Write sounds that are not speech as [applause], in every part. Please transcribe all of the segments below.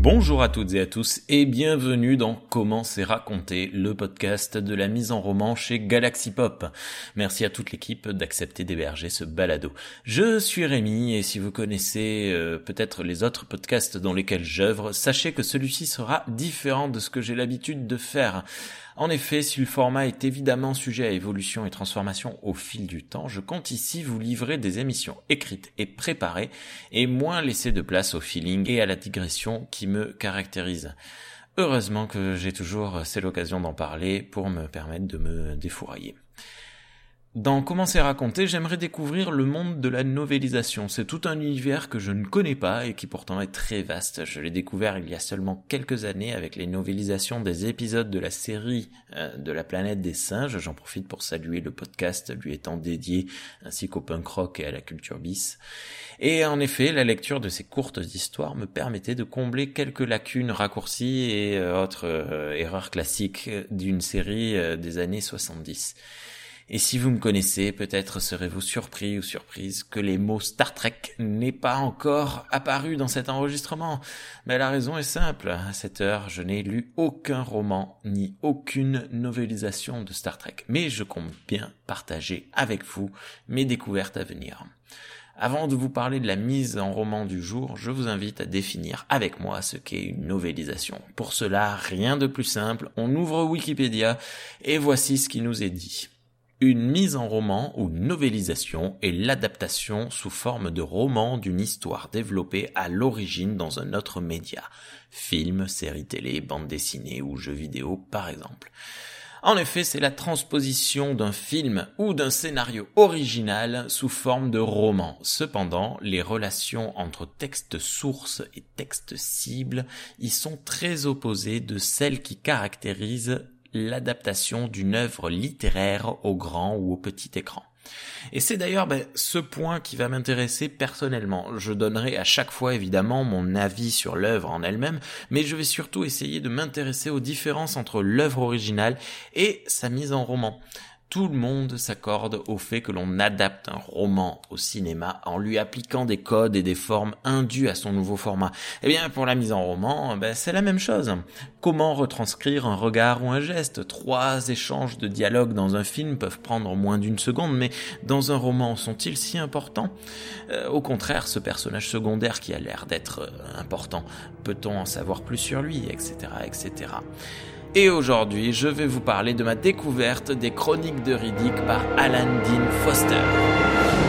Bonjour à toutes et à tous et bienvenue dans Comment c'est raconté, le podcast de la mise en roman chez Galaxy Pop. Merci à toute l'équipe d'accepter d'héberger ce balado. Je suis Rémi et si vous connaissez euh, peut-être les autres podcasts dans lesquels j'œuvre, sachez que celui-ci sera différent de ce que j'ai l'habitude de faire. En effet, si le format est évidemment sujet à évolution et transformation au fil du temps, je compte ici vous livrer des émissions écrites et préparées et moins laisser de place au feeling et à la digression qui me caractérise. Heureusement que j'ai toujours c'est l'occasion d'en parler pour me permettre de me défourailler. Dans Comment c'est raconté, j'aimerais découvrir le monde de la novélisation. C'est tout un univers que je ne connais pas et qui pourtant est très vaste. Je l'ai découvert il y a seulement quelques années avec les novélisations des épisodes de la série euh, de la planète des singes. J'en profite pour saluer le podcast lui étant dédié ainsi qu'au punk rock et à la culture bis. Et en effet, la lecture de ces courtes histoires me permettait de combler quelques lacunes raccourcies et euh, autres euh, erreurs classiques d'une série des années 70. Et si vous me connaissez, peut-être serez-vous surpris ou surprise que les mots Star Trek n'aient pas encore apparu dans cet enregistrement. Mais la raison est simple. À cette heure, je n'ai lu aucun roman ni aucune novélisation de Star Trek. Mais je compte bien partager avec vous mes découvertes à venir. Avant de vous parler de la mise en roman du jour, je vous invite à définir avec moi ce qu'est une novélisation. Pour cela, rien de plus simple, on ouvre Wikipédia et voici ce qui nous est dit. Une mise en roman ou novélisation est l'adaptation sous forme de roman d'une histoire développée à l'origine dans un autre média, film, série télé, bande dessinée ou jeu vidéo par exemple. En effet, c'est la transposition d'un film ou d'un scénario original sous forme de roman. Cependant, les relations entre texte source et texte cible y sont très opposées de celles qui caractérisent l'adaptation d'une œuvre littéraire au grand ou au petit écran. Et c'est d'ailleurs ben, ce point qui va m'intéresser personnellement. Je donnerai à chaque fois évidemment mon avis sur l'œuvre en elle-même, mais je vais surtout essayer de m'intéresser aux différences entre l'œuvre originale et sa mise en roman tout le monde s'accorde au fait que l'on adapte un roman au cinéma en lui appliquant des codes et des formes indues à son nouveau format. Eh bien, pour la mise en roman, ben, c'est la même chose. Comment retranscrire un regard ou un geste? Trois échanges de dialogue dans un film peuvent prendre moins d'une seconde, mais dans un roman, sont-ils si importants? Euh, Au contraire, ce personnage secondaire qui a l'air d'être euh, important, peut-on en savoir plus sur lui, etc., etc. Et aujourd'hui, je vais vous parler de ma découverte des chroniques de Riddick par Alan Dean Foster.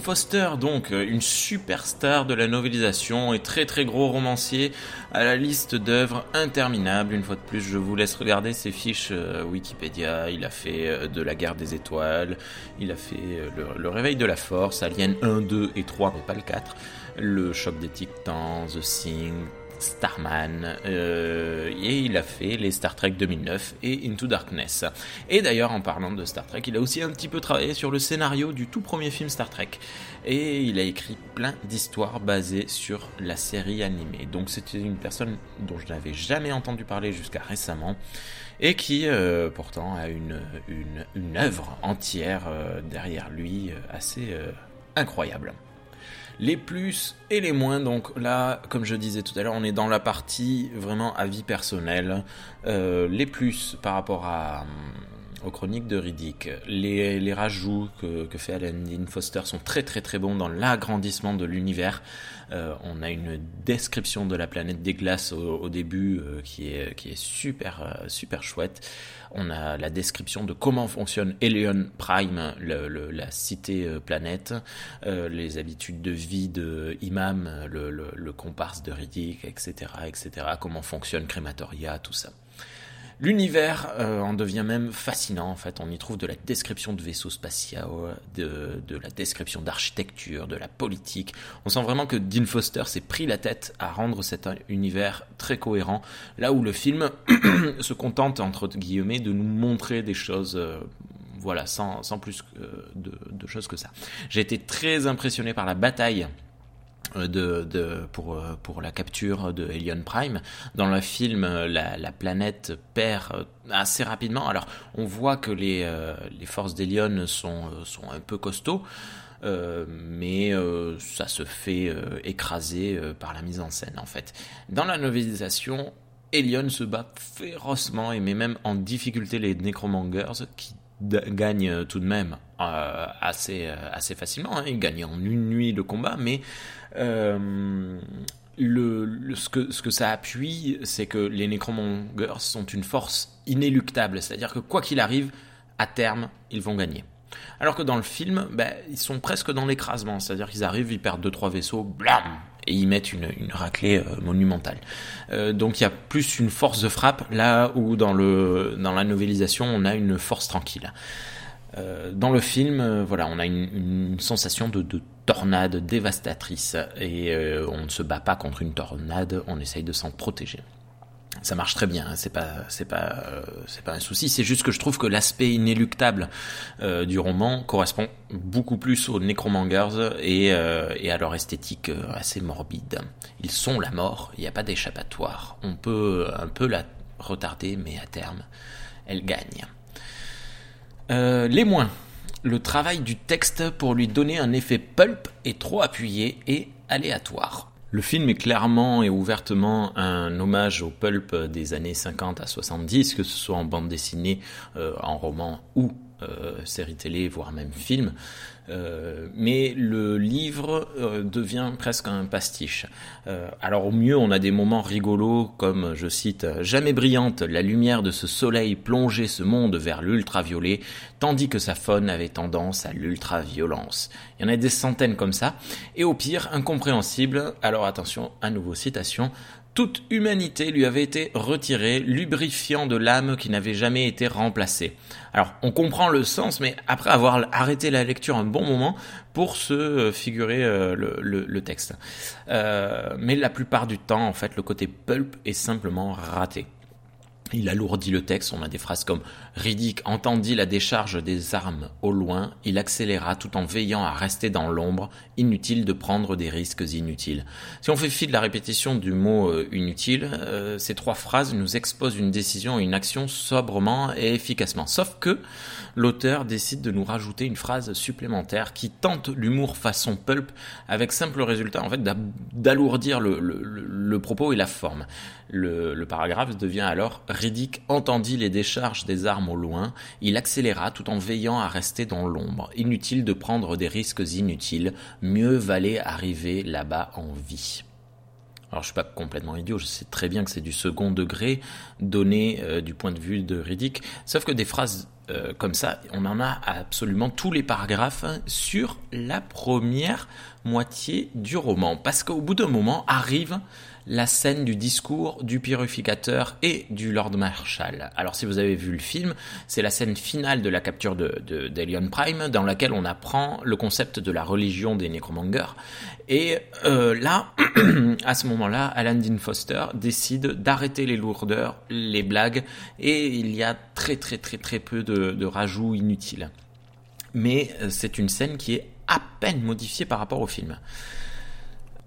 Foster, donc euh, une superstar de la novélisation et très très gros romancier à la liste d'œuvres interminables. Une fois de plus, je vous laisse regarder ses fiches euh, Wikipédia. Il a fait euh, de la guerre des étoiles, il a fait le, réveil de la force, Alien 1, 2 et 3, mais pas le 4, le choc des titans, The Thing, Starman, euh, et il a fait les Star Trek 2009 et Into Darkness. Et d'ailleurs, en parlant de Star Trek, il a aussi un petit peu travaillé sur le scénario du tout premier film Star Trek. Et il a écrit plein d'histoires basées sur la série animée. Donc c'était une personne dont je n'avais jamais entendu parler jusqu'à récemment et qui euh, pourtant a une, une, œuvre entière euh, derrière lui assez incroyable les plus et les moins. Donc là, comme je disais tout à l'heure, on est dans la partie vraiment avis personnel. Euh, les plus par rapport à hum, aux chroniques de Riddick. Les, les rajouts que, que, fait Alan Foster sont très très très bons dans l'agrandissement de l'univers. Euh, on a une description de la planète des glaces au, au début euh, qui, est, qui est super euh, super chouette. On a la description de comment fonctionne Elion Prime, le, le, la cité euh, planète, euh, les habitudes de vie de Imam, le, le comparse de Riddick, etc., etc. Comment fonctionne Crématoria, tout ça. L'univers euh, en devient même fascinant en fait. On y trouve de la description de vaisseaux spatiaux, de, de la description d'architecture, de la politique. On sent vraiment que Dean Foster s'est pris la tête à rendre cet univers très cohérent, là où le film [clears throat] se contente entre guillemets de nous montrer des choses. Euh, voilà, sans, sans plus de, de choses que ça. J'ai été très impressionné par la bataille de, de, pour, pour la capture de Alien Prime. Dans le film, la, la planète perd assez rapidement. Alors, on voit que les, les forces d'Elion sont, sont un peu costauds. Euh, mais euh, ça se fait euh, écraser par la mise en scène en fait. Dans la novélisation, Elion se bat férocement et met même en difficulté les Necromongers qui gagnent tout de même assez, assez facilement. Hein. Ils gagnent en une nuit le combat, mais le, ce, que, ce que ça appuie, c'est que les Necromongers sont une force inéluctable. C'est-à-dire que quoi qu'il arrive, à terme, ils vont gagner. Alors que dans le film, ben, ils sont presque dans l'écrasement, c'est-à-dire qu'ils arrivent, ils perdent deux trois vaisseaux, blam, et ils mettent une, raclée euh, monumentale. Euh, donc il y a plus une force de frappe là où dans la novélisation on a une force tranquille. Euh, dans le film, voilà, on a une, une sensation de, de, tornade dévastatrice et on ne se bat pas contre une tornade, on essaye de s'en protéger ça marche très bien. Hein. C'est pas, c'est pas, euh, c'est pas un souci. C'est juste que je trouve que l'aspect inéluctable euh, du roman correspond beaucoup plus aux Necromangers et, euh, et à leur esthétique assez morbide. Ils sont la mort. Il n'y a pas d'échappatoire. On peut un peu la retarder, mais à terme, elle gagne. les moins. Le travail du texte pour lui donner un effet pulp est trop appuyé et aléatoire. Le film est clairement et ouvertement un hommage au pulp des années 50 à 70, que ce soit en bande dessinée, euh, en roman ou euh, série télé, voire même film. Euh, mais le livre euh, devient presque un pastiche. Euh, alors au mieux, on a des moments rigolos comme, je cite, Jamais brillante, la lumière de ce soleil plongeait ce monde vers l'ultraviolet, tandis que sa faune avait tendance à l'ultraviolence. Il y en a des centaines comme ça. Et au pire, incompréhensible, alors attention, à nouveau citation, toute humanité lui avait été retirée, lubrifiant de l'âme qui n'avait jamais été remplacée. Alors, on comprend le sens, mais après avoir arrêté la lecture un bon moment pour se figurer euh, le, texte. Euh, mais la plupart du temps, en fait, le côté pulp est simplement raté. Il alourdit le texte, on a des phrases comme Riddick entendit la décharge des armes au loin, il accéléra tout en veillant à rester dans l'ombre, inutile de prendre des risques inutiles. Si on fait fi de la répétition du mot euh, inutile, euh, ces trois phrases nous exposent une décision et une action sobrement et efficacement. Sauf que l'auteur décide de nous rajouter une phrase supplémentaire qui tente l'humour façon pulp avec simple résultat en fait d'alourdir le, le, propos et la forme. Le, le paragraphe devient alors Riddick entendit les décharges des armes au loin, il accéléra tout en veillant à rester dans l'ombre. Inutile de prendre des risques inutiles, mieux valait arriver là-bas en vie. Alors je suis pas complètement idiot, je sais très bien que c'est du second degré donné euh, du point de vue de Riddick, sauf que des phrases euh, comme ça, on en a absolument tous les paragraphes sur la première moitié du roman, parce qu'au bout d'un moment arrive la scène du discours du purificateur et du Lord Marshall. Alors si vous avez vu le film, c'est la scène finale de la capture de, Prime dans laquelle on apprend le concept de la religion des Necromongers. Et euh, là, [clears throat] à ce moment-là, Alan Dean Foster décide d'arrêter les lourdeurs, les blagues, et il y a très très très très peu de, de rajouts inutiles. Mais euh, c'est une scène qui est à peine modifiée par rapport au film.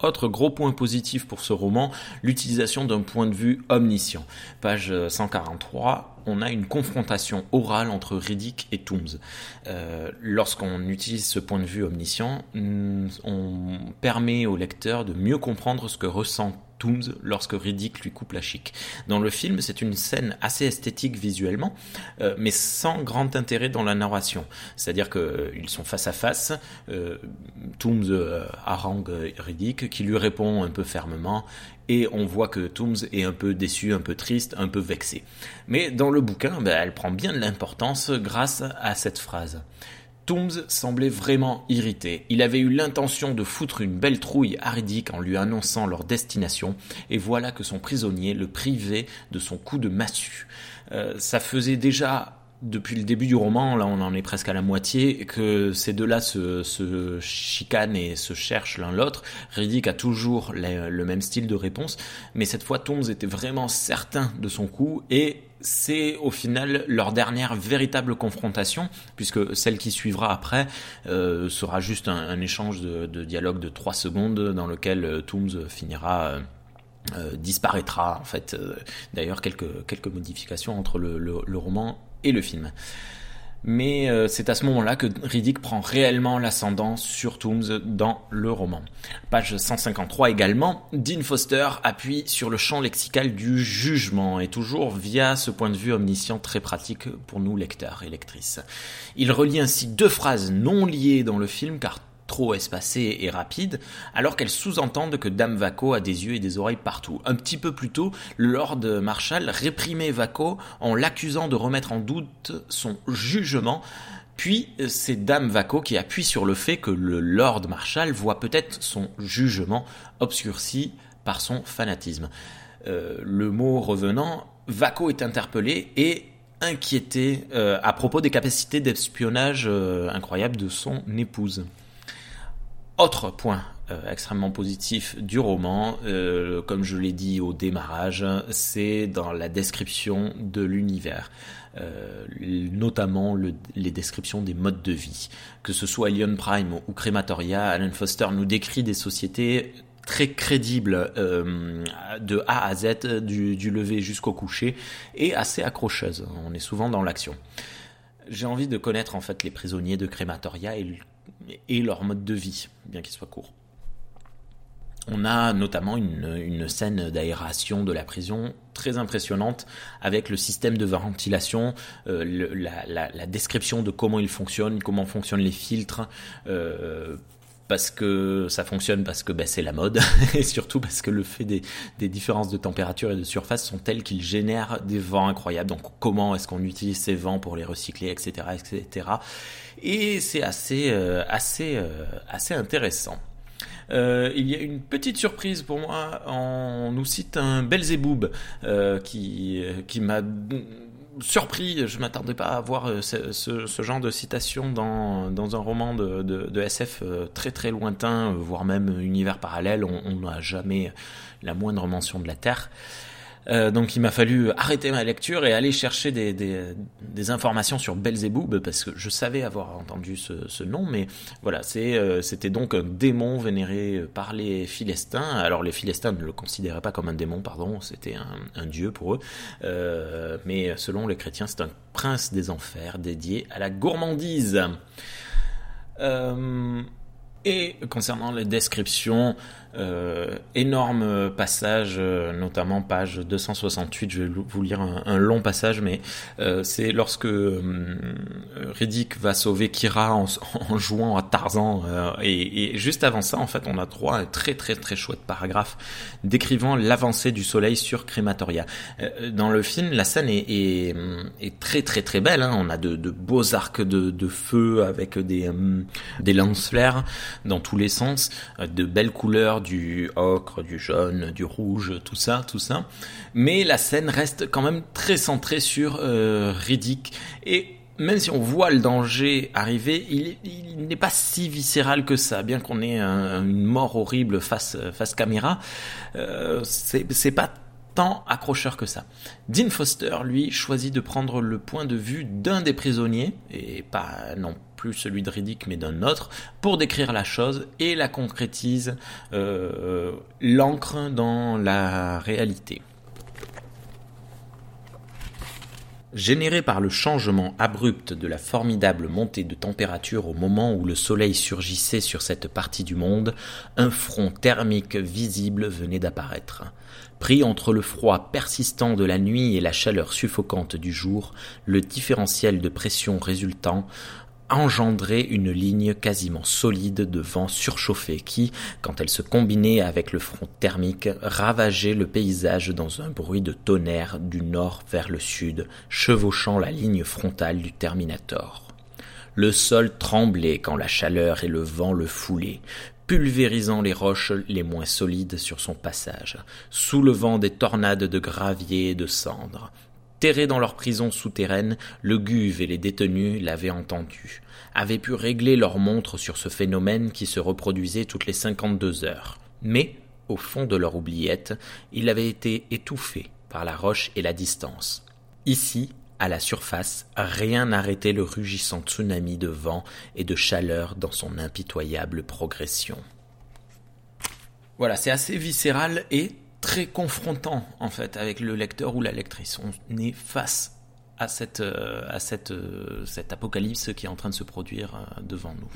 Autre gros point positif pour ce roman, l'utilisation d'un point de vue omniscient. Page 143, on a une confrontation orale entre Riddick et Tooms. Euh, lorsqu'on utilise ce point de vue omniscient, on permet au lecteur de mieux comprendre ce que ressent lorsque Riddick lui coupe la chic. Dans le film, c'est une scène assez esthétique visuellement, euh, mais sans grand intérêt dans la narration. C'est-à-dire qu'ils euh, sont face à face, euh, Tooms euh, harangue Riddick, qui lui répond un peu fermement, et on voit que Tooms est un peu déçu, un peu triste, un peu vexé. Mais dans le bouquin, ben, elle prend bien de l'importance grâce à cette phrase. Tooms semblait vraiment irrité. Il avait eu l'intention de foutre une belle trouille à en lui annonçant leur destination, et voilà que son prisonnier le privait de son coup de massue. Euh, ça faisait déjà depuis le début du roman, là on en est presque à la moitié, que ces deux-là se, se, chicanent et se cherchent l'un l'autre. Riddick a toujours le même style de réponse, mais cette fois Tooms était vraiment certain de son coup et c'est au final leur dernière véritable confrontation, puisque celle qui suivra après euh, sera juste un, échange de, dialogue de trois secondes dans lequel euh, Tooms finira... Euh, disparaîtra en fait. D'ailleurs, quelques, quelques modifications entre le, le roman et le film. Mais euh, c'est à ce moment-là que Riddick prend réellement l'ascendant sur Tooms dans le roman. Page 153 également, Dean Foster appuie sur le champ lexical du jugement, et toujours via ce point de vue omniscient très pratique pour nous lecteurs et lectrices. Il relie ainsi deux phrases non liées dans le film, car trop espacée et rapide, alors qu'elle sous-entendent que Dame Vaco a des yeux et des oreilles partout. Un petit peu plus tôt, Lord Marshall réprimait Vaco en l'accusant de remettre en doute son jugement, puis c'est Dame Vaco qui appuie sur le fait que le Lord Marshall voit peut-être son jugement obscurci par son fanatisme. Euh, le mot revenant, Vaco est interpellé et inquiété euh, à propos des capacités d'espionnage euh, incroyables de son épouse. Autre point euh, extrêmement positif du roman, euh, comme je l'ai dit au démarrage, c'est dans la description de l'univers, euh, notamment les descriptions des modes de vie. Que ce soit Alien Prime ou Crematoria, Alan Foster nous décrit des sociétés très crédibles de A à Z, du, lever jusqu'au coucher, et assez accrocheuses. On est souvent dans l'action. J'ai envie de connaître en fait les prisonniers de Crematoria et et leur mode de vie, bien qu'il soit court. On a notamment une, scène d'aération de la prison très impressionnante avec le système de ventilation, euh, la, description de comment il fonctionne, comment fonctionnent les filtres, euh, parce que ça fonctionne parce que ben, c'est la mode [laughs] et surtout parce que le fait des, des, différences de température et de surface sont telles qu'ils génèrent des vents incroyables. Donc comment est-ce qu'on utilise ces vents pour les recycler, etc., etc. Et c'est assez, euh, assez, euh, assez intéressant. Euh, il y a une petite surprise pour moi. On nous cite un Belzéboub qui, qui m'a surpris, je m'attendais pas à voir euh, ce, genre de citation dans, dans un roman de, de, SF euh, très très lointain, voire même univers parallèle. On n'a jamais la moindre mention de la Terre. Euh, donc il m'a fallu arrêter ma lecture et aller chercher des, informations sur Belzéboub parce que je savais avoir entendu ce, nom, mais voilà, euh, c'était donc un démon vénéré par les Philistins. Alors les Philistins ne le considéraient pas comme un démon, pardon, c'était un, un, dieu pour eux, euh, mais selon les chrétiens, c'est un prince des enfers dédié à la gourmandise. Euh, et concernant les descriptions, euh, énorme passage, euh, notamment page 268. Je vais vous lire un, long passage, mais euh, c'est lorsque euh, Riddick va sauver Kira en, [laughs] en jouant à Tarzan. Euh, et, et, juste avant ça, en fait, on a droit à un très très très chouette paragraphe décrivant l'avancée du soleil sur Crématoria. dans le film, la scène est, est, est très très très belle. Hein. On a de, de, beaux arcs de, de feu avec des, des lance-flares dans tous les sens, de belles couleurs du ocre, du jaune, du rouge, tout ça, tout ça. Mais la scène reste quand même très centrée sur euh, Riddick et même si on voit le danger arriver, il, n'est pas si viscéral que ça, bien qu'on ait une mort horrible face face caméra. Euh, c'est pas tant accrocheur que ça. Dean Foster, lui, choisit de prendre le point de vue d'un des prisonniers, et pas non plus celui de Riddick, mais d'un autre, pour décrire la chose et la concrétise, euh, l'ancre dans la réalité. Généré par le changement abrupt de la formidable montée de température au moment où le soleil surgissait sur cette partie du monde, un front thermique visible venait d'apparaître. Pris entre le froid persistant de la nuit et la chaleur suffocante du jour, le différentiel de pression résultant engendrait une ligne quasiment solide de vent surchauffé qui, quand elle se combinait avec le front thermique, ravageait le paysage dans un bruit de tonnerre du nord vers le sud, chevauchant la ligne frontale du Terminator. Le sol tremblait quand la chaleur et le vent le foulaient, pulvérisant les roches les moins solides sur son passage, soulevant des tornades de gravier et de cendres, Terrés dans leur prison souterraine, le Guve et les détenus l'avaient entendu, avaient pu régler leur montre sur ce phénomène qui se reproduisait toutes les 52 heures. Mais, au fond de leur oubliette, il avait été étouffé par la roche et la distance. Ici, à la surface, rien n'arrêtait le rugissant tsunami de vent et de chaleur dans son impitoyable progression. Voilà, c'est assez viscéral et très confrontant en fait avec le lecteur ou la lectrice. On est face à cette, euh, à cette, euh, cet apocalypse qui est en train de se produire euh, devant nous.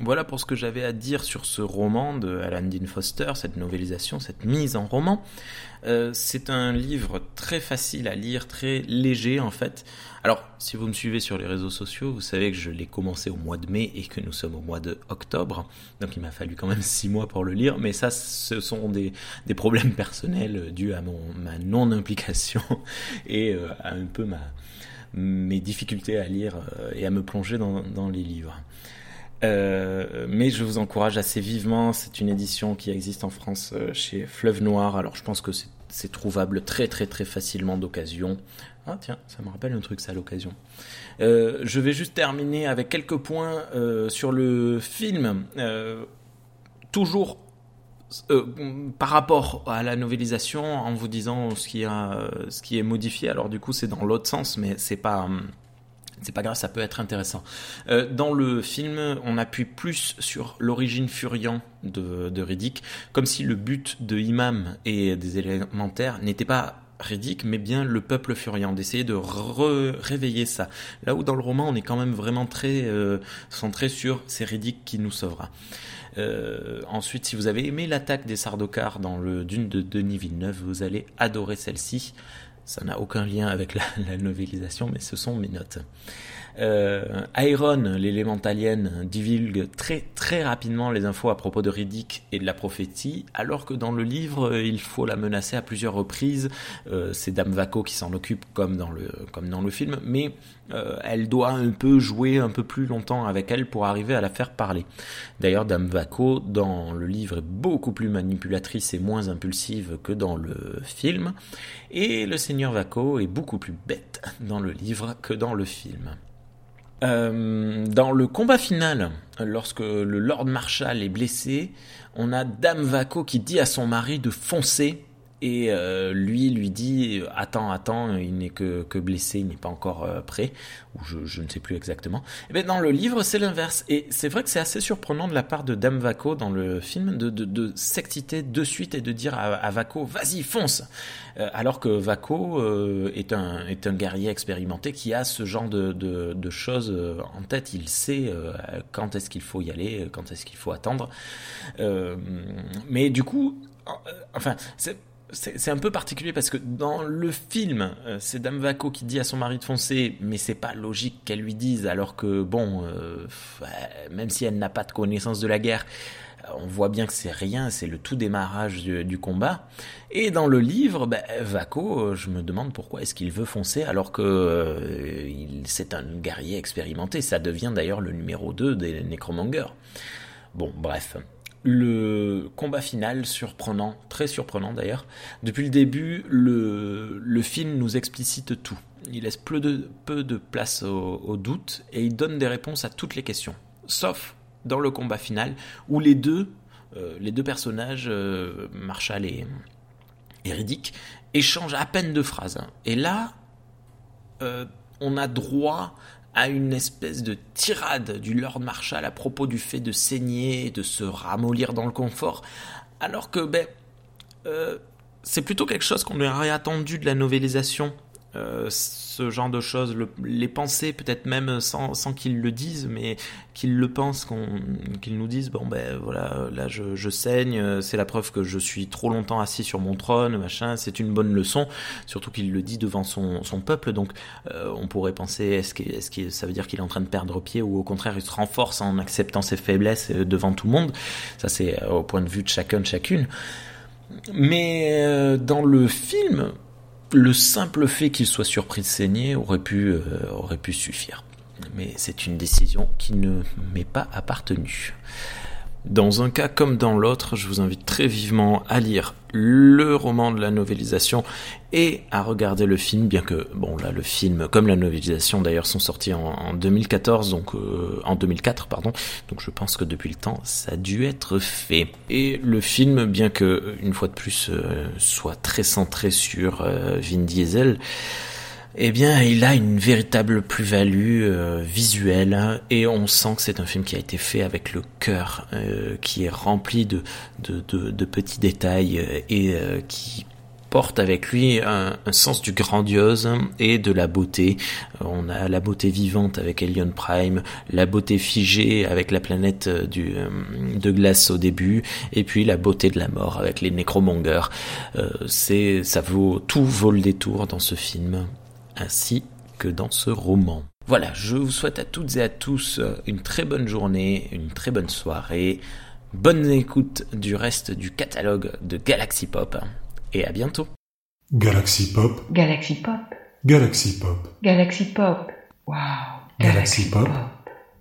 Voilà pour ce que j'avais à dire sur ce roman de Alan Dean Foster, cette novélisation, cette mise en roman. Euh, c'est un livre très facile à lire, très léger en fait. Alors, si vous me suivez sur les réseaux sociaux, vous savez que je l'ai commencé au mois de mai et que nous sommes au mois de octobre. Donc il m'a fallu quand même six mois pour le lire. Mais ça, ce sont des, problèmes [laughs] personnels dus à mon, ma non-implication [laughs] et euh, à un peu ma, mes difficultés à lire euh, et à me plonger dans les livres. Euh, mais je vous encourage assez vivement. C'est une édition qui existe en France euh, chez Fleuve Noir. Alors je pense que c'est trouvable très très très facilement d'occasion. Ah tiens, ça me rappelle un truc ça l'occasion. Euh, je vais juste terminer avec quelques points sur le film. toujours par rapport à la novélisation, en vous disant ce qui, est modifié. Alors du coup c'est dans l'autre sens, mais c'est pas... Hum, c'est pas grave, ça peut être intéressant. Euh, dans le film, on appuie plus sur l'origine furiant de, Riddick, comme si le but de Imam et des élémentaires n'était pas Riddick, mais bien le peuple furiant, d'essayer de réveiller ça. Là où dans le roman, on est quand même vraiment très euh, centré sur c'est Riddick qui nous sauvera. Euh, ensuite, si vous avez aimé l'attaque des Sardaukar dans le Dune de Denis Villeneuve, vous allez adorer celle-ci. Ça n'a aucun lien avec la, la, novélisation, mais ce sont mes notes. Euh, Iron, l'élémentalienne, divulgue très très rapidement les infos à propos de Riddick et de la prophétie, alors que dans le livre, il faut la menacer à plusieurs reprises. Euh, c'est Dame Vaco qui s'en occupe comme dans le, comme dans le film, mais euh, elle doit un peu jouer un peu plus longtemps avec elle pour arriver à la faire parler. D'ailleurs, Dame Vaco, dans le livre, est beaucoup plus manipulatrice et moins impulsive que dans le film, et le Seigneur Vaco est beaucoup plus bête dans le livre que dans le film. Euh, dans le combat final, lorsque le Lord Marshall est blessé, on a Dame Vaco qui dit à son mari de foncer et euh, lui lui dit attends attends il n'est que, que blessé il n'est pas encore euh, prêt ou je, ne sais plus exactement. Et eh bien dans le livre c'est l'inverse. Et c'est vrai que c'est assez surprenant de la part de Dame Vaco dans le film de, de, de s'exciter de suite et de dire à, Vaco vas-y fonce! Euh, alors que Vaco est un est un guerrier expérimenté qui a ce genre de, de, de choses en tête. Il sait quand est-ce qu'il faut y aller quand est-ce qu'il faut attendre. Mais du coup enfin c'est c'est un peu particulier parce que dans le film, euh, c'est Dame Vaco qui dit à son mari de foncer, mais c'est pas logique qu'elle lui dise, alors que bon, euh, même si elle n'a pas de connaissance de la guerre, euh, on voit bien que c'est rien, c'est le tout démarrage du, combat. Et dans le livre, ben, Vaco, je me demande pourquoi est-ce qu'il veut foncer alors que c'est un guerrier expérimenté. Ça devient d'ailleurs le numéro 2 des Necromongers. Bon, bref le combat final surprenant, très surprenant d'ailleurs. Depuis le début, le, film nous explicite tout. Il laisse peu de, peu de place au, au, doute et il donne des réponses à toutes les questions. Sauf dans le combat final où les deux, euh, les deux personnages, euh, Marshall et, et Riddick, échangent à peine de phrases. Et là, euh, on a droit à une espèce de tirade du Lord Marshall à propos du fait de saigner, de se ramollir dans le confort, alors que ben, euh, c'est plutôt quelque chose qu'on aurait attendu de la novélisation euh, ce genre de choses, les penser peut-être même sans, qu'ils le disent, mais qu'ils le pensent, qu'ils nous disent bon ben voilà, là je, saigne, c'est la preuve que je suis trop longtemps assis sur mon trône, machin, c'est une bonne leçon, surtout qu'il le dit devant son, son peuple, donc euh, on pourrait penser est-ce que, est-ce que ça veut dire qu'il est en train de perdre pied ou au contraire il se renforce en acceptant ses faiblesses euh, devant tout le monde, ça c'est au point de vue de chacun de chacune. Mais dans le film, le simple fait qu'il soit surpris de saigner aurait pu, euh, aurait pu suffire. Mais c'est une décision qui ne m'est pas appartenue. Dans un cas comme dans l'autre, je vous invite très vivement à lire le roman de la novélisation et à regarder le film, bien que, bon là, le film, comme la novélisation d'ailleurs, sont sortis en, 2014, donc euh, en 2004, pardon, donc je pense que depuis le temps, ça a dû être fait. Et le film, bien que, une fois de plus, euh, soit très centré sur euh, Vin Diesel, eh bien, il a une véritable plus-value euh, visuelle et on sent que c'est un film qui a été fait avec le cœur, euh, qui est rempli de, de, petits détails euh, et qui porte avec lui un, sens du grandiose et de la beauté. On a la beauté vivante avec Alien Prime, la beauté figée avec la planète du, de glace au début, et puis la beauté de la mort avec les nécromongers. c'est, ça vaut, tout vaut le détour dans ce film ainsi que dans ce roman. Voilà, je vous souhaite à toutes et à tous euh, une très bonne journée, une très bonne soirée, bonne écoute du reste du catalogue de Galaxy Pop et à bientôt. Galaxy Pop. Galaxy Pop. Galaxy Pop. Galaxy Pop. Wow. Galaxy, Pop.